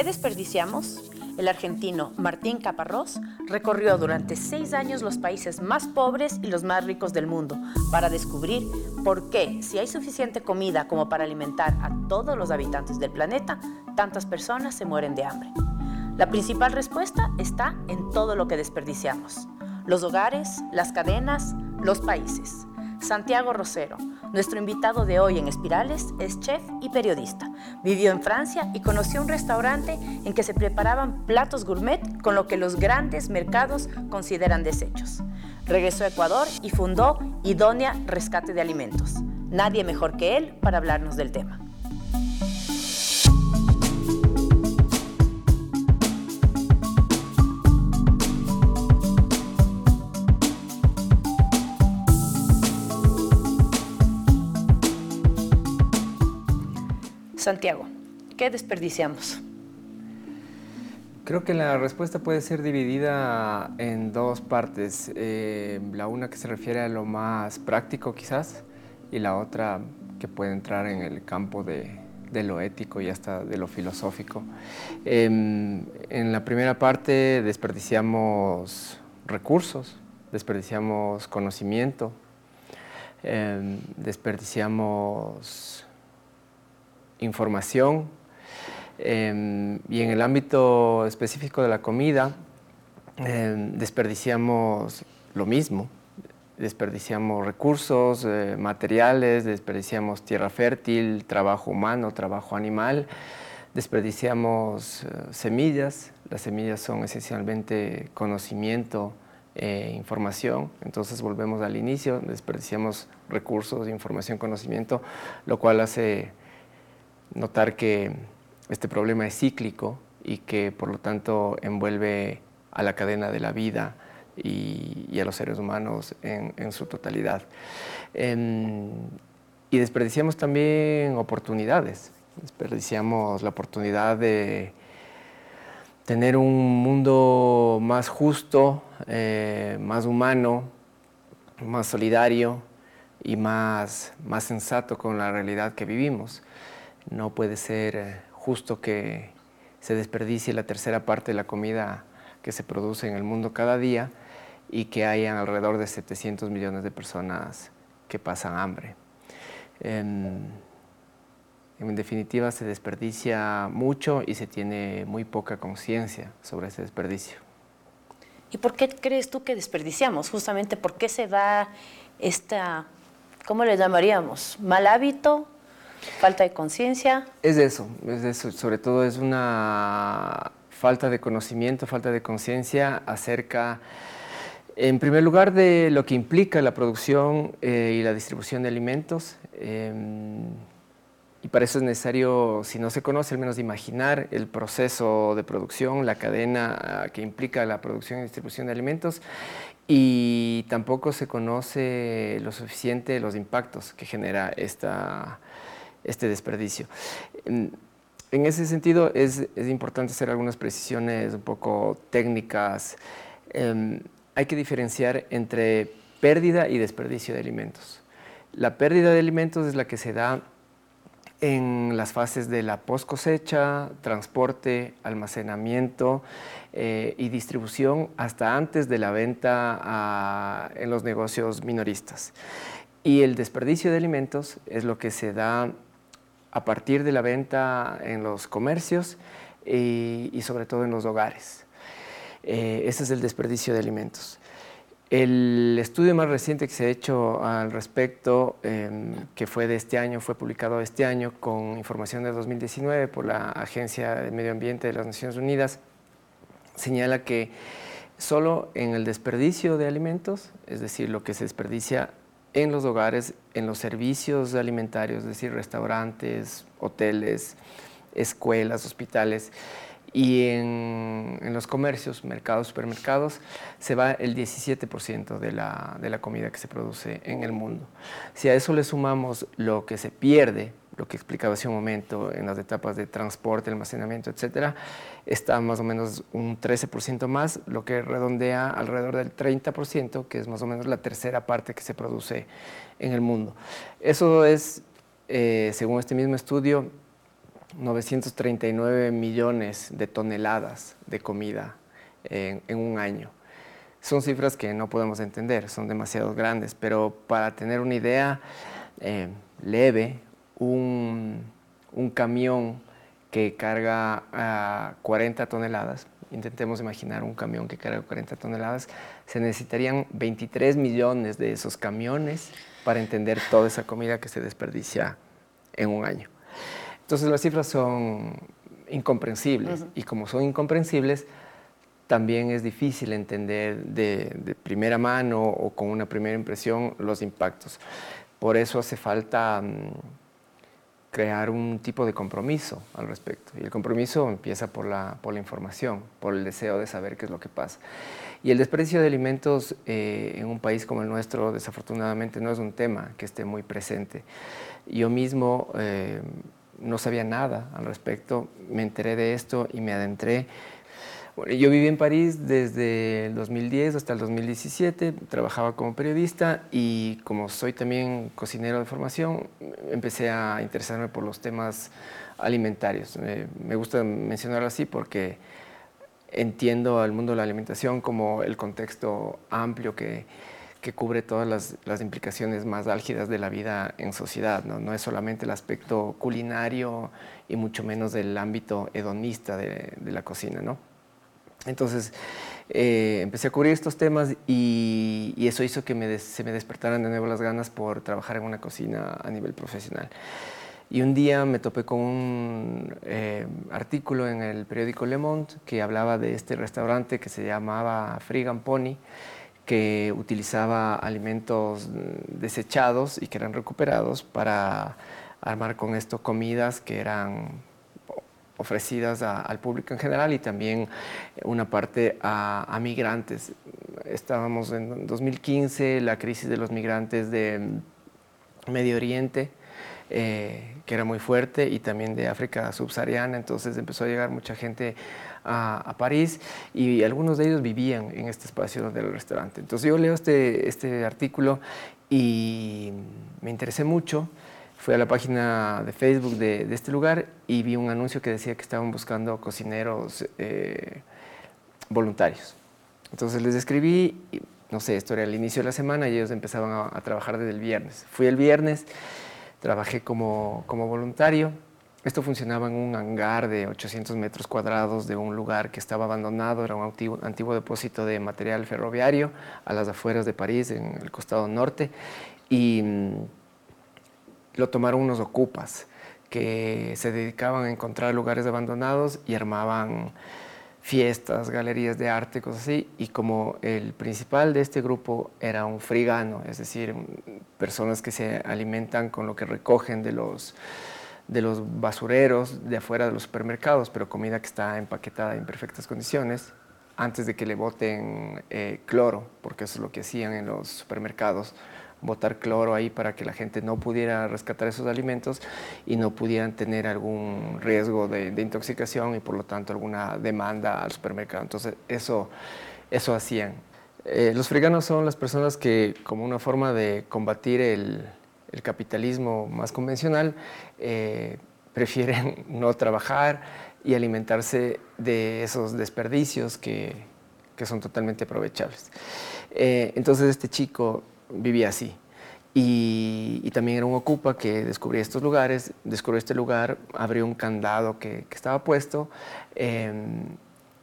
qué desperdiciamos? El argentino Martín Caparrós recorrió durante seis años los países más pobres y los más ricos del mundo para descubrir por qué, si hay suficiente comida como para alimentar a todos los habitantes del planeta, tantas personas se mueren de hambre. La principal respuesta está en todo lo que desperdiciamos. Los hogares, las cadenas, los países. Santiago Rosero, nuestro invitado de hoy en Espirales, es chef y periodista. Vivió en Francia y conoció un restaurante en que se preparaban platos gourmet con lo que los grandes mercados consideran desechos. Regresó a Ecuador y fundó Idónea Rescate de Alimentos. Nadie mejor que él para hablarnos del tema. Santiago, ¿qué desperdiciamos? Creo que la respuesta puede ser dividida en dos partes. Eh, la una que se refiere a lo más práctico quizás y la otra que puede entrar en el campo de, lo ético y hasta de lo filosófico. Em, en la primera parte desperdiciamos recursos, desperdiciamos conocimiento, em, desperdiciamos información. Em, y en el ámbito específico de la comida, em, desperdiciamos lo mismo. Desperdiciamos recursos, eh, materiales, desperdiciamos tierra fértil, trabajo humano, trabajo animal, desperdiciamos eh, semillas. Las semillas son esencialmente conocimiento, e información. Entonces volvemos al inicio, desperdiciamos recursos, información, conocimiento, lo cual hace notar que este problema es cíclico y que por lo tanto envuelve a la cadena de la vida y, a los seres humanos en, su totalidad. Em, y desperdiciamos también oportunidades, desperdiciamos la oportunidad de tener un mundo más justo, eh, más humano, más solidario y más, más sensato con la realidad que vivimos. No puede ser eh, justo que se desperdicie la tercera parte de la comida que se produce en el mundo cada día y que hayan alrededor de 700 millones de personas que pasan hambre. En, definitiva, se desperdicia mucho y se tiene muy poca conciencia sobre ese desperdicio. ¿Y por qué crees tú que desperdiciamos? Justamente, ¿por qué se da esta, ¿cómo le llamaríamos? ¿Mal hábito? Falta de conciencia. Es eso, es eso. Sobre todo es una falta de conocimiento, falta de conciencia acerca, en primer lugar, de lo que implica la producción eh, y la distribución de alimentos. Em, y para eso es necesario, si no se conoce, al menos imaginar el proceso de producción, la cadena ah, que implica la producción y distribución de alimentos. Y tampoco se conoce lo suficiente los impactos que genera esta, este desperdicio. En, ese sentido es, importante hacer algunas precisiones un poco técnicas. Em, hay que diferenciar entre pérdida y desperdicio de alimentos. La pérdida de alimentos es la que se da en las fases de la post cosecha, transporte, almacenamiento eh, y distribución hasta antes de la venta en los negocios minoristas. Y el desperdicio de alimentos es lo que se da a partir de la venta en los comercios y, sobre todo en los hogares. Eh, ese es el desperdicio de alimentos. El estudio más reciente que se ha hecho al respecto, em, que fue de este año, fue publicado este año con información de 2019 por la Agencia de Medio Ambiente de las Naciones Unidas, señala que solo en el desperdicio de alimentos, es decir, lo que se desperdicia en los hogares, en los servicios alimentarios, es decir, restaurantes, hoteles, escuelas, hospitales, y en, los comercios, mercados, supermercados, se va el 17% de la, de la comida que se produce en el mundo. Si a eso le sumamos lo que se pierde lo que explicaba hace un momento en las etapas de transporte, almacenamiento, etcétera, está más o menos un 13% más, lo que redondea alrededor del 30%, que es más o menos la tercera parte que se produce en el mundo. Eso es, eh, según este mismo estudio, 939 millones de toneladas de comida en, un año. Son cifras que no podemos entender, son demasiado grandes, pero para tener una idea eh, leve, un, un, camión que carga a 40 toneladas, intentemos imaginar un camión que carga 40 toneladas, se necesitarían 23 millones de esos camiones para entender toda esa comida que se desperdicia en un año. Entonces las cifras son incomprensibles y como son incomprensibles, también es difícil entender de, primera mano o con una primera impresión los impactos. Por eso hace falta mm, crear un tipo de compromiso al respecto. Y el compromiso empieza por la, por la información, por el deseo de saber qué es lo que pasa. Y el desprecio de alimentos eh, en un país como el nuestro, desafortunadamente, no es un tema que esté muy presente. Yo mismo... Eh, no sabía nada al respecto, me enteré de esto y me adentré. Yo viví en París desde el 2010 hasta el 2017, trabajaba como periodista y como soy también cocinero de formación, empecé a interesarme por los temas alimentarios. me gusta mencionarlo así porque entiendo al mundo de la alimentación como el contexto amplio que, que cubre todas las, implicaciones más álgidas de la vida en sociedad. ¿no? no es solamente el aspecto culinario y mucho menos del ámbito hedonista de, la cocina. ¿no? Entonces, eh, empecé a cubrir estos temas y, eso hizo que se me despertaran de nuevo las ganas por trabajar en una cocina a nivel profesional. Y un día me topé con un eh, artículo en el periódico Le Monde que hablaba de este restaurante que se llamaba Frigan Pony que utilizaba alimentos desechados y que eran recuperados para armar con esto comidas que eran ofrecidas al público en general y también una parte a, migrantes. Estábamos en 2015, la crisis de los migrantes de Medio Oriente, eh, que era muy fuerte, y también de África subsahariana, entonces empezó a llegar mucha gente a, París y algunos de ellos vivían en este espacio del restaurante. Entonces yo leo este, este artículo y me interesé mucho. Fui a la página de Facebook de, este lugar y vi un anuncio que decía que estaban buscando cocineros eh, voluntarios. Entonces les escribí, no sé, esto era el inicio de la semana y ellos empezaban a, a trabajar desde el viernes. Fui el viernes, trabajé como, como voluntario esto funcionaba en un hangar de 800 metros cuadrados de un lugar que estaba abandonado, era un antiguo, depósito de material ferroviario a las afueras de París, en el costado norte, y mm, lo tomaron unos ocupas que se dedicaban a encontrar lugares abandonados y armaban fiestas, galerías de arte, cosas así, y como el principal de este grupo era un frigano, es decir, personas que se alimentan con lo que recogen de los de los basureros de afuera de los supermercados, pero comida que está empaquetada en perfectas condiciones, antes de que le boten eh, cloro, porque eso es lo que hacían en los supermercados, botar cloro ahí para que la gente no pudiera rescatar esos alimentos y no pudieran tener algún riesgo de, intoxicación y por lo tanto alguna demanda al supermercado. Entonces eso, eso hacían. Eh, los freganos son las personas que como una forma de combatir el, el capitalismo más convencional, eh, prefieren no trabajar y alimentarse de esos desperdicios que, son totalmente aprovechables. Eh, entonces este chico vivía así. Y, también era un ocupa que descubría estos lugares, descubrió este lugar, abrió un candado que, estaba puesto em,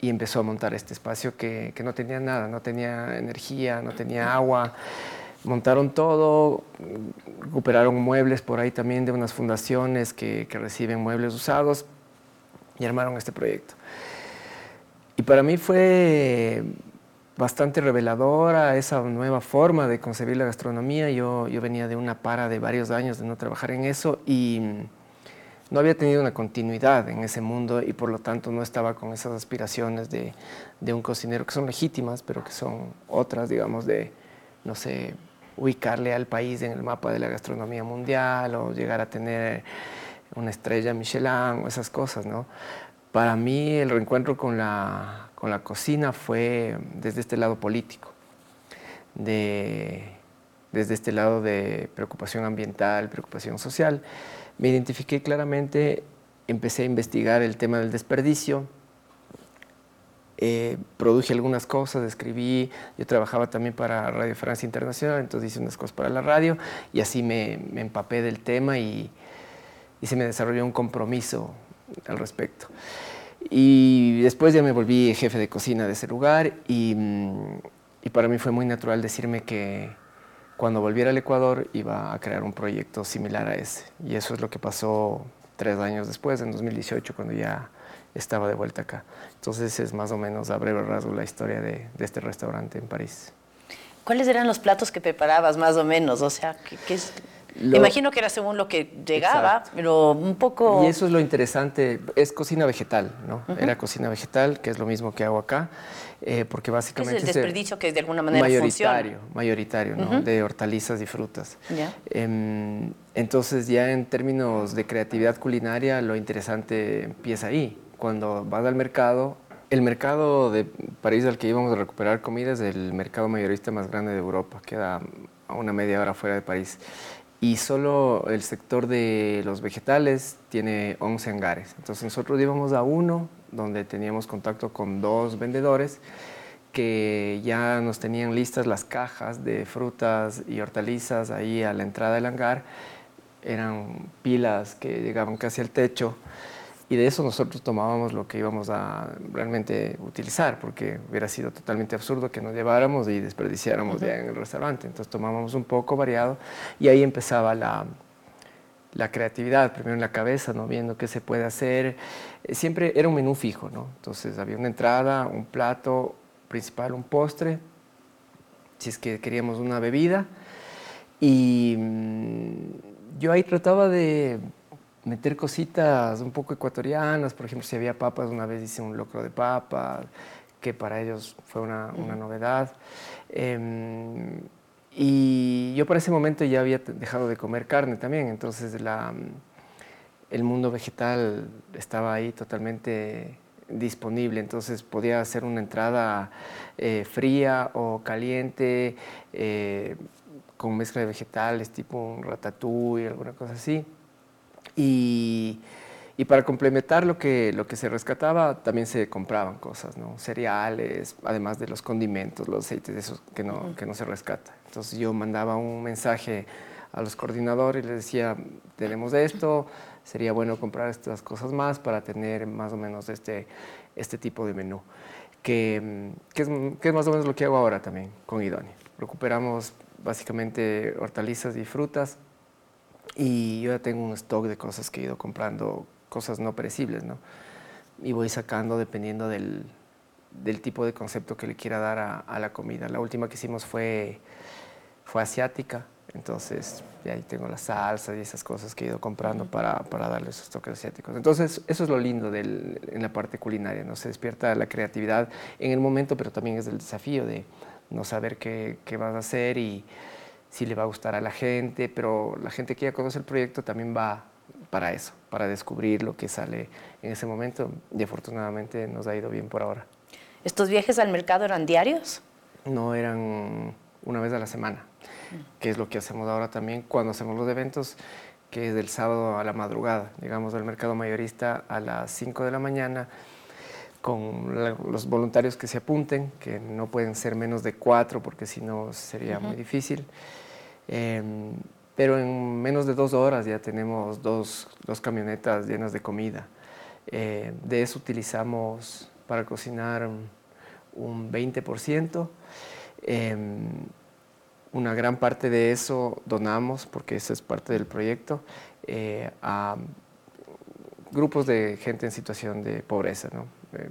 y empezó a montar este espacio que, que, no tenía nada, no tenía energía, no tenía agua montaron todo, recuperaron muebles por ahí también de unas fundaciones que, reciben muebles usados y armaron este proyecto. Y para mí fue bastante reveladora esa nueva forma de concebir la gastronomía. Yo, yo venía de una para de varios años de no trabajar en eso y no había tenido una continuidad en ese mundo y por lo tanto no estaba con esas aspiraciones de, de un cocinero que son legítimas, pero que son otras, digamos, de, no sé, ubicarle al país en el mapa de la gastronomía mundial o llegar a tener una estrella Michelin o esas cosas, ¿no? Para mí el reencuentro con la, con la cocina fue desde este lado político, de, desde este lado de preocupación ambiental, preocupación social. Me identifiqué claramente empecé a investigar el tema del desperdicio, eh, produje algunas cosas, escribí, yo trabajaba también para Radio Francia Internacional, entonces hice unas cosas para la radio y así me, empapé del tema y, se me desarrolló un compromiso al respecto. Y después ya me volví jefe de cocina de ese lugar y, mm, y para mí fue muy natural decirme que cuando volviera al Ecuador iba a crear un proyecto similar a ese. Y eso es lo que pasó tres años después, en 2018, cuando ya estaba de vuelta acá. Entonces es más o menos a breve rasgo la historia de, este restaurante en París. ¿Cuáles eran los platos que preparabas más o menos? O sea, ¿qué, es? Imagino que era según lo que llegaba, pero un poco... Y eso es lo interesante, es cocina vegetal, ¿no? Era cocina vegetal, que es lo mismo que hago acá, eh, porque básicamente... Es el desperdicio que de alguna manera mayoritario, Mayoritario, ¿no? De hortalizas y frutas. Em, entonces ya en términos de creatividad culinaria, lo interesante empieza ahí cuando vas al mercado, el mercado de París al que íbamos a recuperar comida es el mercado mayorista más grande de Europa, queda a una media hora fuera de París. Y solo el sector de los vegetales tiene 11 hangares. Entonces nosotros íbamos a uno donde teníamos contacto con dos vendedores que ya nos tenían listas las cajas de frutas y hortalizas ahí a la entrada del hangar. Eran pilas que llegaban casi al techo y de eso nosotros tomábamos lo que íbamos a realmente utilizar, porque hubiera sido totalmente absurdo que nos lleváramos y desperdiciáramos ya en el restaurante. Entonces tomábamos un poco variado y ahí empezaba la, la creatividad, primero en la cabeza, ¿no? viendo qué se puede hacer. Eh, siempre era un menú fijo, ¿no? entonces había una entrada, un plato principal, un postre, si es que queríamos una bebida. Y mm, yo ahí trataba de meter cositas un poco ecuatorianas, por ejemplo, si había papas, una vez hice un locro de papa, que para ellos fue una, novedad. Em, y yo para ese momento ya había dejado de comer carne también, entonces la, el mundo vegetal estaba ahí totalmente disponible, entonces podía hacer una entrada eh, fría o caliente, eh, con mezcla de vegetales, tipo un ratatouille, alguna cosa así. Y, y, para complementar lo que, lo que se rescataba, también se compraban cosas, ¿no? cereales, además de los condimentos, los aceites, esos que no, que no se rescata. Entonces yo mandaba un mensaje a los coordinadores y les decía, tenemos esto, sería bueno comprar estas cosas más para tener más o menos este, este tipo de menú, que, que, es, que es más o menos lo que hago ahora también con Idoni. Recuperamos básicamente hortalizas y frutas y yo ya tengo un stock de cosas que he ido comprando, cosas no perecibles, ¿no? Y voy sacando dependiendo del, del tipo de concepto que le quiera dar a, a, la comida. La última que hicimos fue, fue asiática, entonces ahí tengo las salsas y esas cosas que he ido comprando para, para darle esos toques asiáticos. Entonces eso es lo lindo del, en la parte culinaria, ¿no? Se despierta la creatividad en el momento, pero también es el desafío de no saber qué, qué vas a hacer y si le va a gustar a la gente, pero la gente que ya conoce el proyecto también va para eso, para descubrir lo que sale en ese momento y afortunadamente nos ha ido bien por ahora. ¿Estos viajes al mercado eran diarios? No, eran una vez a la semana, que es lo que hacemos ahora también cuando hacemos los eventos, que es del sábado a la madrugada. Llegamos al mercado mayorista a las 5 de la mañana con los voluntarios que se apunten, que no pueden ser menos de cuatro porque si no sería muy difícil. Em, pero en menos de dos horas ya tenemos dos, dos camionetas llenas de comida. Eh, de eso utilizamos para cocinar un 20%. Em, una gran parte de eso donamos, porque eso es parte del proyecto, eh, a grupos de gente en situación de pobreza, ¿no? Eh,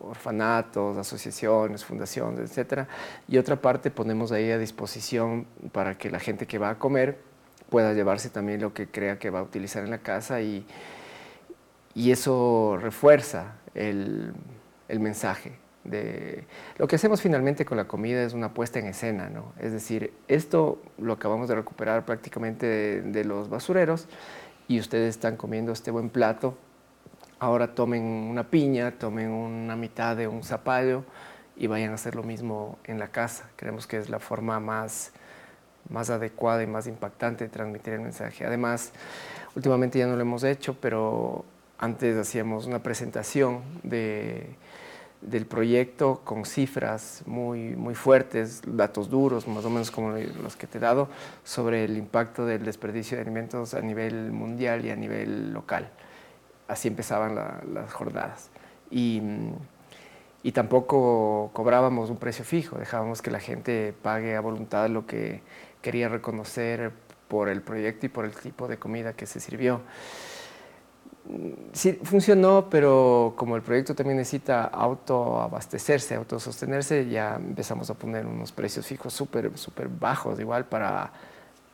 orfanatos, asociaciones, fundaciones, etcétera, y otra parte ponemos ahí a disposición para que la gente que va a comer pueda llevarse también lo que crea que va a utilizar en la casa y, y eso refuerza el, el mensaje. De, lo que hacemos finalmente con la comida es una puesta en escena, ¿no? Es decir, esto lo acabamos de recuperar prácticamente de, de los basureros y ustedes están comiendo este buen plato ahora tomen una piña, tomen una mitad de un zapallo y vayan a hacer lo mismo en la casa. Creemos que es la forma más, más adecuada y más impactante de transmitir el mensaje. Además, últimamente ya no lo hemos hecho, pero antes hacíamos una presentación de, del proyecto con cifras muy, muy fuertes, datos duros, más o menos como los que te he dado, sobre el impacto del desperdicio de alimentos a nivel mundial y a nivel local. Así empezaban las jornadas. Y, y, tampoco cobrábamos un precio fijo, dejábamos que la gente pague a voluntad lo que quería reconocer por el proyecto y por el tipo de comida que se sirvió sí funcionó, pero como el proyecto también necesita autoabastecerse, autosostenerse, ya empezamos a poner unos precios fijos súper súper bajos, igual para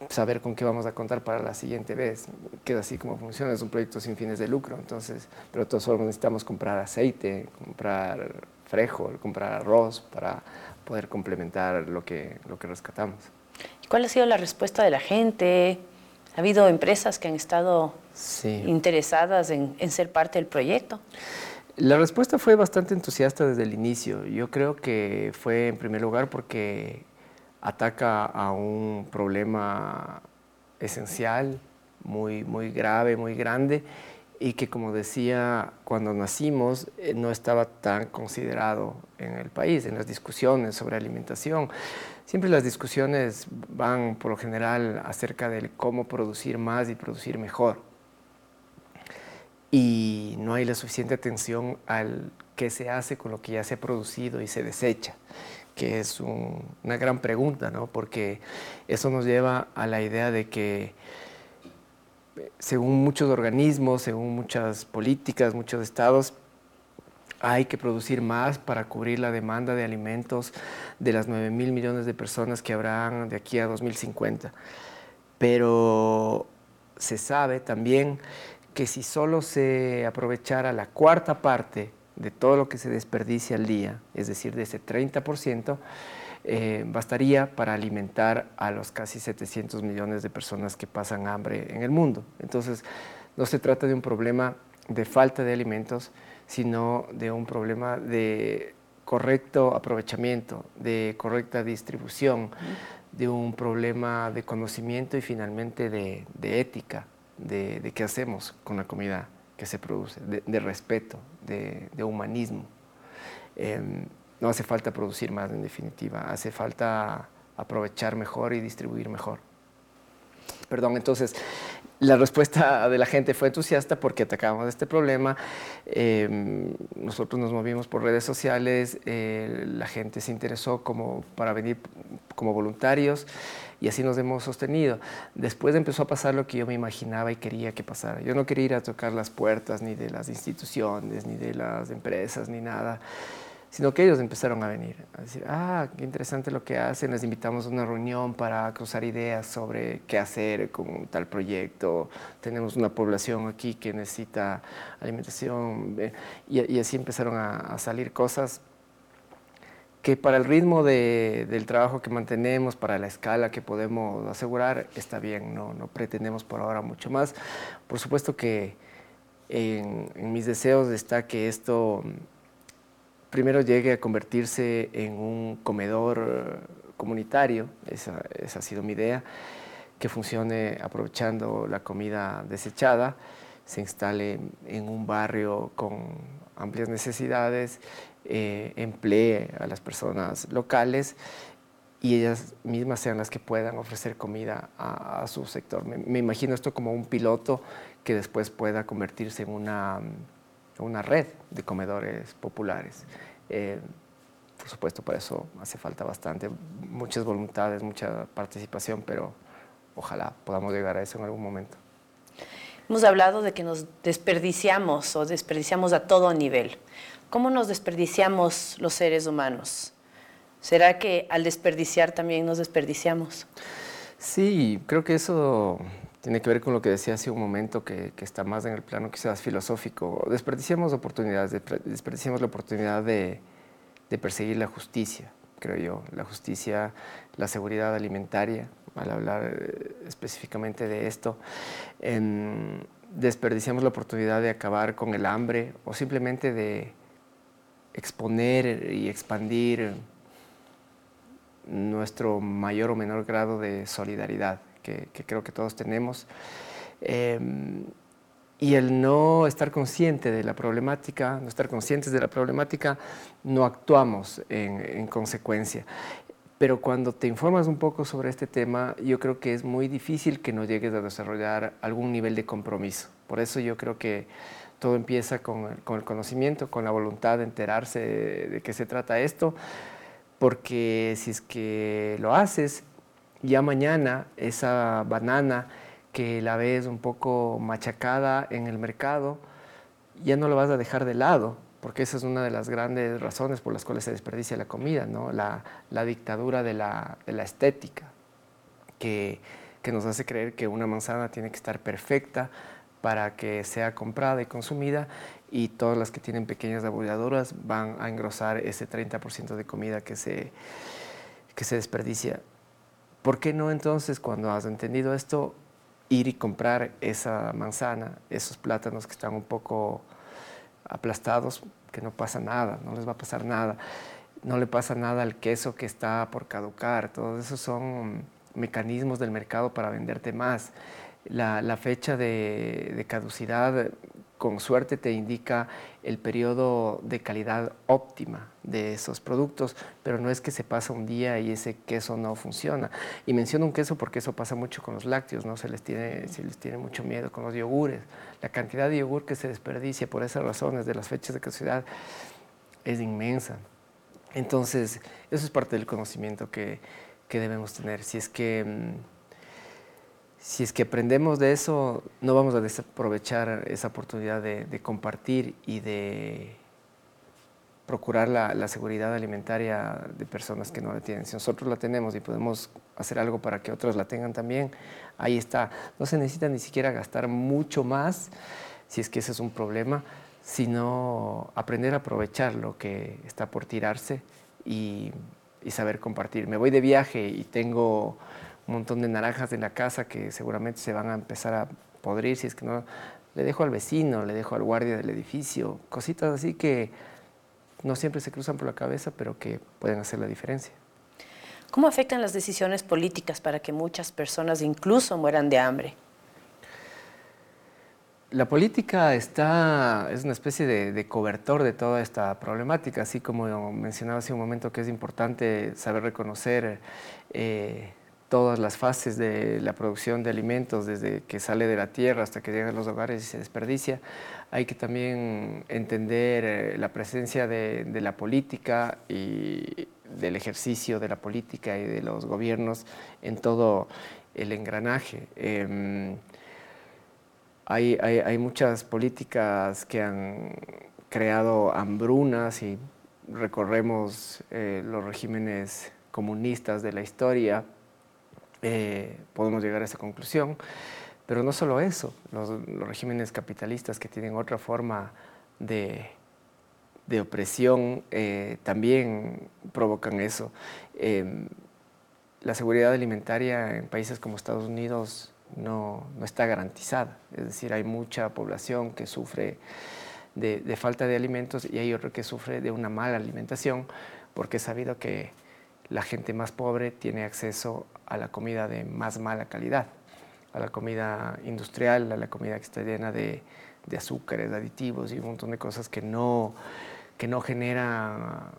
saber con qué vamos a contar para la siguiente vez. Queda así como funciona, es un proyecto sin fines de lucro, entonces, pero todas formas necesitamos comprar aceite, comprar frijol, comprar arroz para poder complementar lo que, lo que rescatamos. ¿Cuál ha sido la respuesta de la gente? ¿Ha habido empresas que han estado interesadas en, ser parte del proyecto? La respuesta fue bastante entusiasta desde el inicio. Yo creo que fue en primer lugar porque ataca a un problema esencial, muy, muy grave, muy grande, y que como decía, cuando nacimos eh, no estaba tan considerado en el país, en las discusiones sobre alimentación. Siempre las discusiones van por lo general acerca de cómo producir más y producir mejor. Y no hay la suficiente atención al qué se hace con lo que ya se ha producido y se desecha, que es una gran pregunta, ¿no? porque eso nos lleva a la idea de que según muchos organismos, según muchas políticas, muchos estados, hay que producir más para cubrir la demanda de alimentos de las 9 mil millones de personas que habrán de aquí a 2050. Pero se sabe también que si solo se aprovechara la cuarta parte de todo lo que se desperdicia al día, es decir, de ese 30%, eh, bastaría para alimentar a los casi 700 millones de personas que pasan hambre en el mundo. Entonces, no se trata de un problema de falta de alimentos, sino de un problema de correcto aprovechamiento, de correcta distribución, de un problema de conocimiento y finalmente de, ética, de, qué hacemos con la comida que se produce, de, respeto, de, humanismo. Em, no hace falta producir más en definitiva, hace falta aprovechar mejor y distribuir mejor. Perdón, entonces la respuesta de la gente fue entusiasta porque atacábamos este problema. Em, nosotros nos movimos por redes sociales, eh, la gente se interesó como para venir como voluntarios y así nos hemos sostenido. Después empezó a pasar lo que yo me imaginaba y quería que pasara. Yo no quería ir a tocar las puertas ni de las instituciones, ni de las empresas, ni nada sino que ellos empezaron a venir, a decir, ah, qué interesante lo que hacen, les invitamos a una reunión para cruzar ideas sobre qué hacer con tal proyecto, tenemos una población aquí que necesita alimentación, y, así empezaron a, salir cosas que para el ritmo del trabajo que mantenemos, para la escala que podemos asegurar, está bien, no, no pretendemos por ahora mucho más. Por supuesto que en, en mis deseos está que esto primero llegue a convertirse en un comedor comunitario, esa, ha sido mi idea, que funcione aprovechando la comida desechada, se instale en un barrio con amplias necesidades, eh, emplee a las personas locales y ellas mismas sean las que puedan ofrecer comida a, su sector. me, imagino esto como un piloto que después pueda convertirse en una una red de comedores populares. Eh, por supuesto, para eso hace falta bastante, muchas voluntades, mucha participación, pero ojalá podamos llegar a eso en algún momento. Hemos hablado de que nos desperdiciamos o desperdiciamos a todo nivel. ¿Cómo nos desperdiciamos los seres humanos? ¿Será que al desperdiciar también nos desperdiciamos? Sí, creo que eso tiene que ver con lo que decía hace un momento, que, está más en el plano quizás filosófico. Desperdiciamos oportunidades, desperdiciamos la oportunidad de, perseguir la justicia, creo yo, la justicia, la seguridad alimentaria, al hablar eh, específicamente de esto. desperdiciamos la oportunidad de acabar con el hambre o simplemente de exponer y expandir nuestro mayor o menor grado de solidaridad que, creo que todos tenemos. Em, y el no estar consciente de la problemática, no estar conscientes de la problemática, no actuamos en, consecuencia. Pero cuando te informas un poco sobre este tema, yo creo que es muy difícil que no llegues a desarrollar algún nivel de compromiso. Por eso yo creo que todo empieza con el, conocimiento, con la voluntad de enterarse de, de qué se trata esto, porque si es que lo haces, ya mañana esa banana que la ves un poco machacada en el mercado, ya no lo vas a dejar de lado, porque esa es una de las grandes razones por las cuales se desperdicia la comida, ¿no? la, dictadura de la, estética, que, nos hace creer que una manzana tiene que estar perfecta para que sea comprada y consumida y todas las que tienen pequeñas abulladuras van a engrosar ese 30% de comida que se, que se desperdicia. ¿Por qué no entonces, cuando has entendido esto, ir y comprar esa manzana, esos plátanos que están un poco aplastados, que no pasa nada, no les va a pasar nada. No le pasa nada al queso que está por caducar. Todos esos son mecanismos del mercado para venderte más. La, fecha de caducidad con suerte te indica el periodo de calidad óptima de esos productos, pero no es que se pasa un día y ese queso no funciona. Y menciono un queso porque eso pasa mucho con los lácteos, ¿no? se, les tiene, se les tiene mucho miedo con los yogures. La cantidad de yogur que se desperdicia por esas razones de las fechas de caducidad es inmensa. Entonces, eso es parte del conocimiento que, que debemos tener. Si es que mm, si es que aprendemos de eso, no vamos a desaprovechar esa oportunidad de, compartir y de procurar la, seguridad alimentaria de personas que no la tienen. Si nosotros la tenemos y podemos hacer algo para que otros la tengan también, ahí está. No se necesita ni siquiera gastar mucho más, si es que ese es un problema, sino aprender a aprovechar lo que está por tirarse y saber compartir. Me voy de viaje y tengo un montón de naranjas en la casa que seguramente se van a empezar a podrir si es que no le dejo al vecino, le dejo al guardia del edificio, cositas así que no siempre se cruzan por la cabeza, pero que pueden hacer la diferencia. ¿Cómo afectan las decisiones políticas para que muchas personas incluso mueran de hambre? La política está, es una especie de, cobertor de toda esta problemática, así como mencionaba hace un momento que es importante saber reconocer eh, todas las fases de la producción de alimentos, desde que sale de la tierra hasta que llega a los hogares y se desperdicia. Hay que también entender eh, la presencia de, la política y del ejercicio de la política y de los gobiernos en todo el engranaje. Em, hay, muchas políticas que han creado hambrunas y recorremos eh, los regímenes comunistas de la historia eh, podemos llegar a esa conclusión. Pero no solo eso, los, regímenes capitalistas que tienen otra forma de, de opresión eh, también provocan eso. Em, la seguridad alimentaria en países como Estados Unidos no, no, está garantizada, es decir, hay mucha población que sufre de, de falta de alimentos y hay otro que sufre de una mala alimentación, porque es sabido que la gente más pobre tiene acceso a la comida de más mala calidad, a la comida industrial, a la comida que está llena de, azúcares, aditivos y un montón de cosas que no, que no genera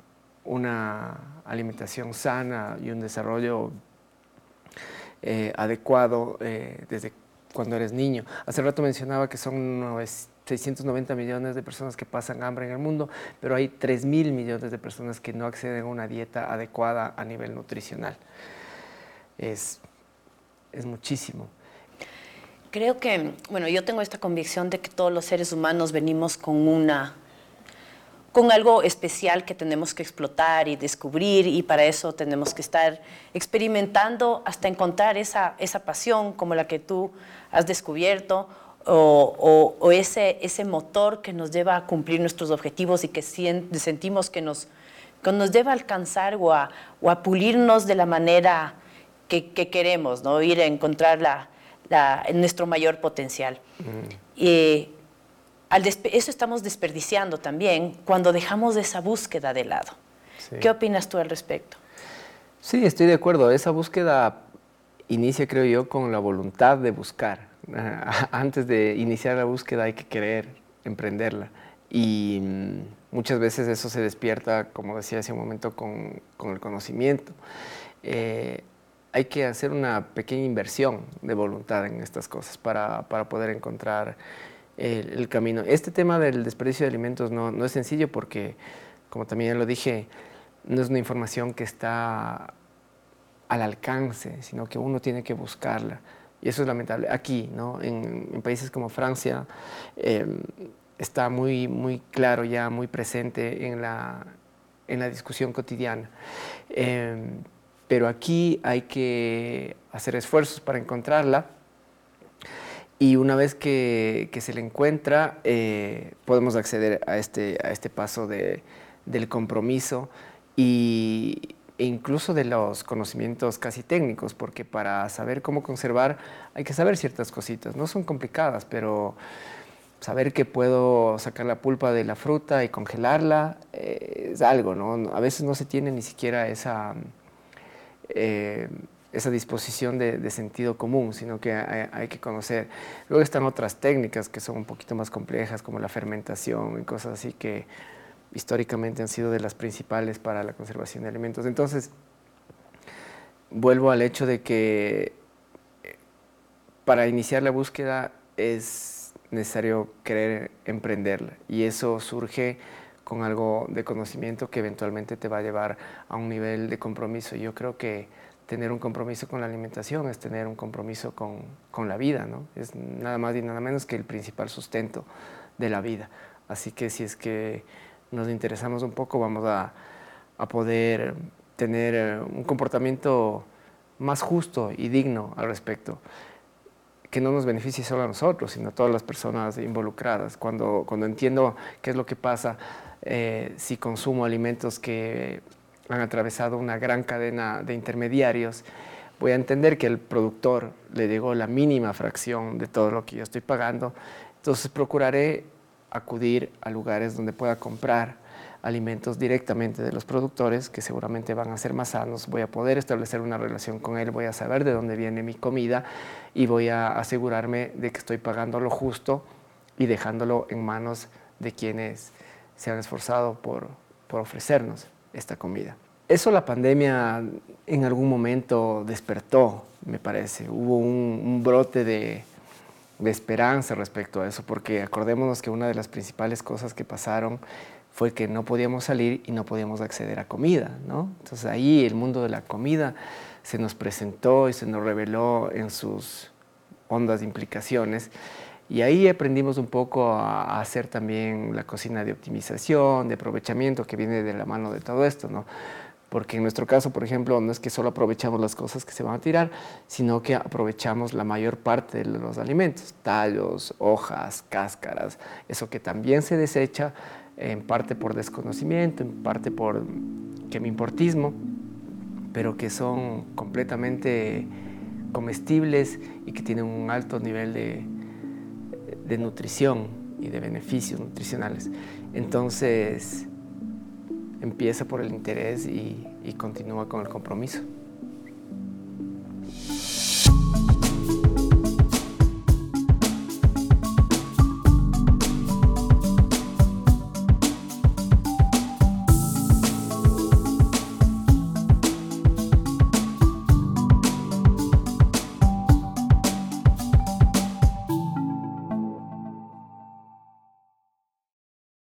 una alimentación sana y un desarrollo eh, adecuado eh, desde cuando eres niño. Hace rato mencionaba que son 690 millones de personas que pasan hambre en el mundo, pero hay 3 mil millones de personas que no acceden a una dieta adecuada a nivel nutricional. Es, es muchísimo. Creo que, bueno, yo tengo esta convicción de que todos los seres humanos venimos con una con algo especial que tenemos que explotar y descubrir y para eso tenemos que estar experimentando hasta encontrar esa, esa pasión como la que tú has descubierto o, ese, ese motor que nos lleva a cumplir nuestros objetivos y que sentimos que nos, que nos lleva a alcanzar o a, o a pulirnos de la manera que, que, queremos, ¿no? ir a encontrar la, la, nuestro mayor potencial. Y al eso estamos desperdiciando también cuando dejamos esa búsqueda de lado. ¿Qué opinas tú al respecto? Sí, estoy de acuerdo. Esa búsqueda inicia, creo yo, con la voluntad de buscar Antes de iniciar la búsqueda hay que querer emprenderla. Y mm, muchas veces eso se despierta, como decía hace un momento, con, el conocimiento. Eh, hay que hacer una pequeña inversión de voluntad en estas cosas para, poder encontrar el, camino. Este tema del desperdicio de alimentos no, no es sencillo porque, como también lo dije, no es una información que está al alcance, sino que uno tiene que buscarla. Y eso es lamentable. Aquí, ¿no? en, países como Francia, em, está muy, muy claro ya, muy presente en la, en la discusión cotidiana. Em, pero aquí hay que hacer esfuerzos para encontrarla. Y una vez que, que se le encuentra, eh, podemos acceder a este, a este paso de, del compromiso y, e incluso de los conocimientos casi técnicos, porque para saber cómo conservar hay que saber ciertas cositas. No son complicadas, pero saber que puedo sacar la pulpa de la fruta y congelarla eh, es algo, ¿no? A veces no se tiene ni siquiera esa, eh, esa disposición de, sentido común, sino que hay, hay, que conocer. Luego están otras técnicas que son un poquito más complejas, como la fermentación y cosas así que históricamente han sido de las principales para la conservación de alimentos. Entonces, vuelvo al hecho de que eh, para iniciar la búsqueda es necesario querer emprenderla y eso surge con algo de conocimiento que eventualmente te va a llevar a un nivel de compromiso. Yo creo que tener un compromiso con la alimentación es tener un compromiso con, con la vida, ¿no? Es nada más y nada menos que el principal sustento de la vida. Así que si es que nos interesamos un poco, vamos a, poder tener eh, un comportamiento más justo y digno al respecto, que no nos beneficie solo a nosotros, sino a todas las personas involucradas. Cuando, cuando entiendo qué es lo que pasa eh, si consumo alimentos que han atravesado una gran cadena de intermediarios, voy a entender que el productor le llegó la mínima fracción de todo lo que yo estoy pagando, entonces procuraré acudir a lugares donde pueda comprar alimentos directamente de los productores, que seguramente van a ser más sanos, voy a poder establecer una relación con él, voy a saber de dónde viene mi comida y voy a asegurarme de que estoy pagando lo justo y dejándolo en manos de quienes se han esforzado por, ofrecernos esta comida. Eso la pandemia en algún momento despertó, me parece. Hubo un brote de, de esperanza respecto a eso, porque acordémonos que una de las principales cosas que pasaron fue que no podíamos salir y no podíamos acceder a comida, ¿no? Entonces ahí el mundo de la comida se nos presentó y se nos reveló en sus hondas implicaciones y ahí aprendimos un poco a, hacer también la cocina de optimización, de aprovechamiento que viene de la mano de todo esto, ¿no? Porque en nuestro caso, por ejemplo, no es que solo aprovechamos las cosas que se van a tirar, sino que aprovechamos la mayor parte de los alimentos, tallos, hojas, cáscaras, eso que también se desecha, en parte por desconocimiento, en parte por que pero que son completamente comestibles y que tienen un alto nivel de, de nutrición y de beneficios nutricionales. Entonces, empieza por el interés y, continúa con el compromiso.